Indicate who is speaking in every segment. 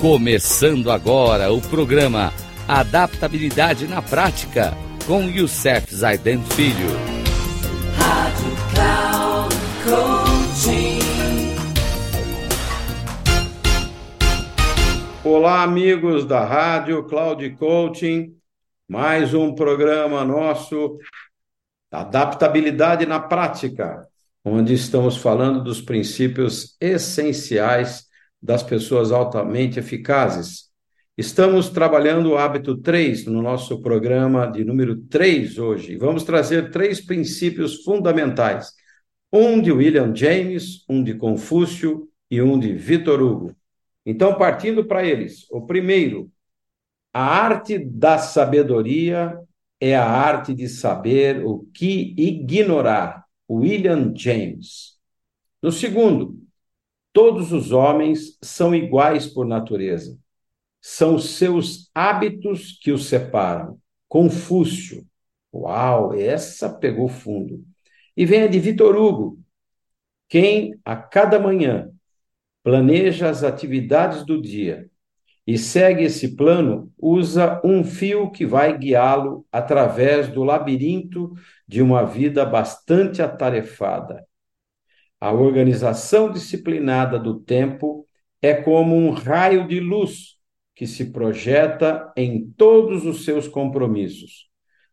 Speaker 1: Começando agora o programa Adaptabilidade na Prática com Youssef Zaiden Filho. Rádio Cloud
Speaker 2: Coaching. Olá, amigos da Rádio Cloud Coaching. Mais um programa nosso Adaptabilidade na Prática, onde estamos falando dos princípios essenciais das pessoas altamente eficazes. Estamos trabalhando o hábito 3 no nosso programa de número 3 hoje. Vamos trazer três princípios fundamentais: um de William James, um de Confúcio e um de Vitor Hugo. Então, partindo para eles, o primeiro, a arte da sabedoria é a arte de saber o que ignorar. William James. No segundo, Todos os homens são iguais por natureza. São seus hábitos que os separam. Confúcio. Uau, essa pegou fundo. E vem a de Vitor Hugo. Quem a cada manhã planeja as atividades do dia e segue esse plano, usa um fio que vai guiá-lo através do labirinto de uma vida bastante atarefada. A organização disciplinada do tempo é como um raio de luz que se projeta em todos os seus compromissos.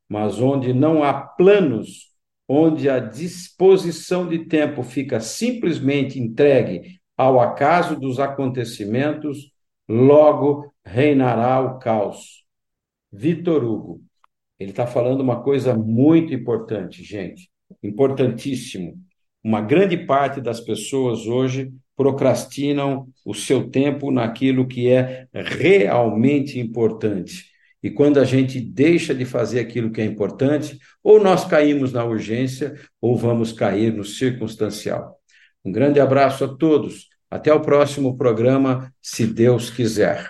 Speaker 2: Mas onde não há planos, onde a disposição de tempo fica simplesmente entregue ao acaso dos acontecimentos, logo reinará o caos. Vitor Hugo. Ele está falando uma coisa muito importante, gente, importantíssimo. Uma grande parte das pessoas hoje procrastinam o seu tempo naquilo que é realmente importante. E quando a gente deixa de fazer aquilo que é importante, ou nós caímos na urgência, ou vamos cair no circunstancial. Um grande abraço a todos. Até o próximo programa, se Deus quiser.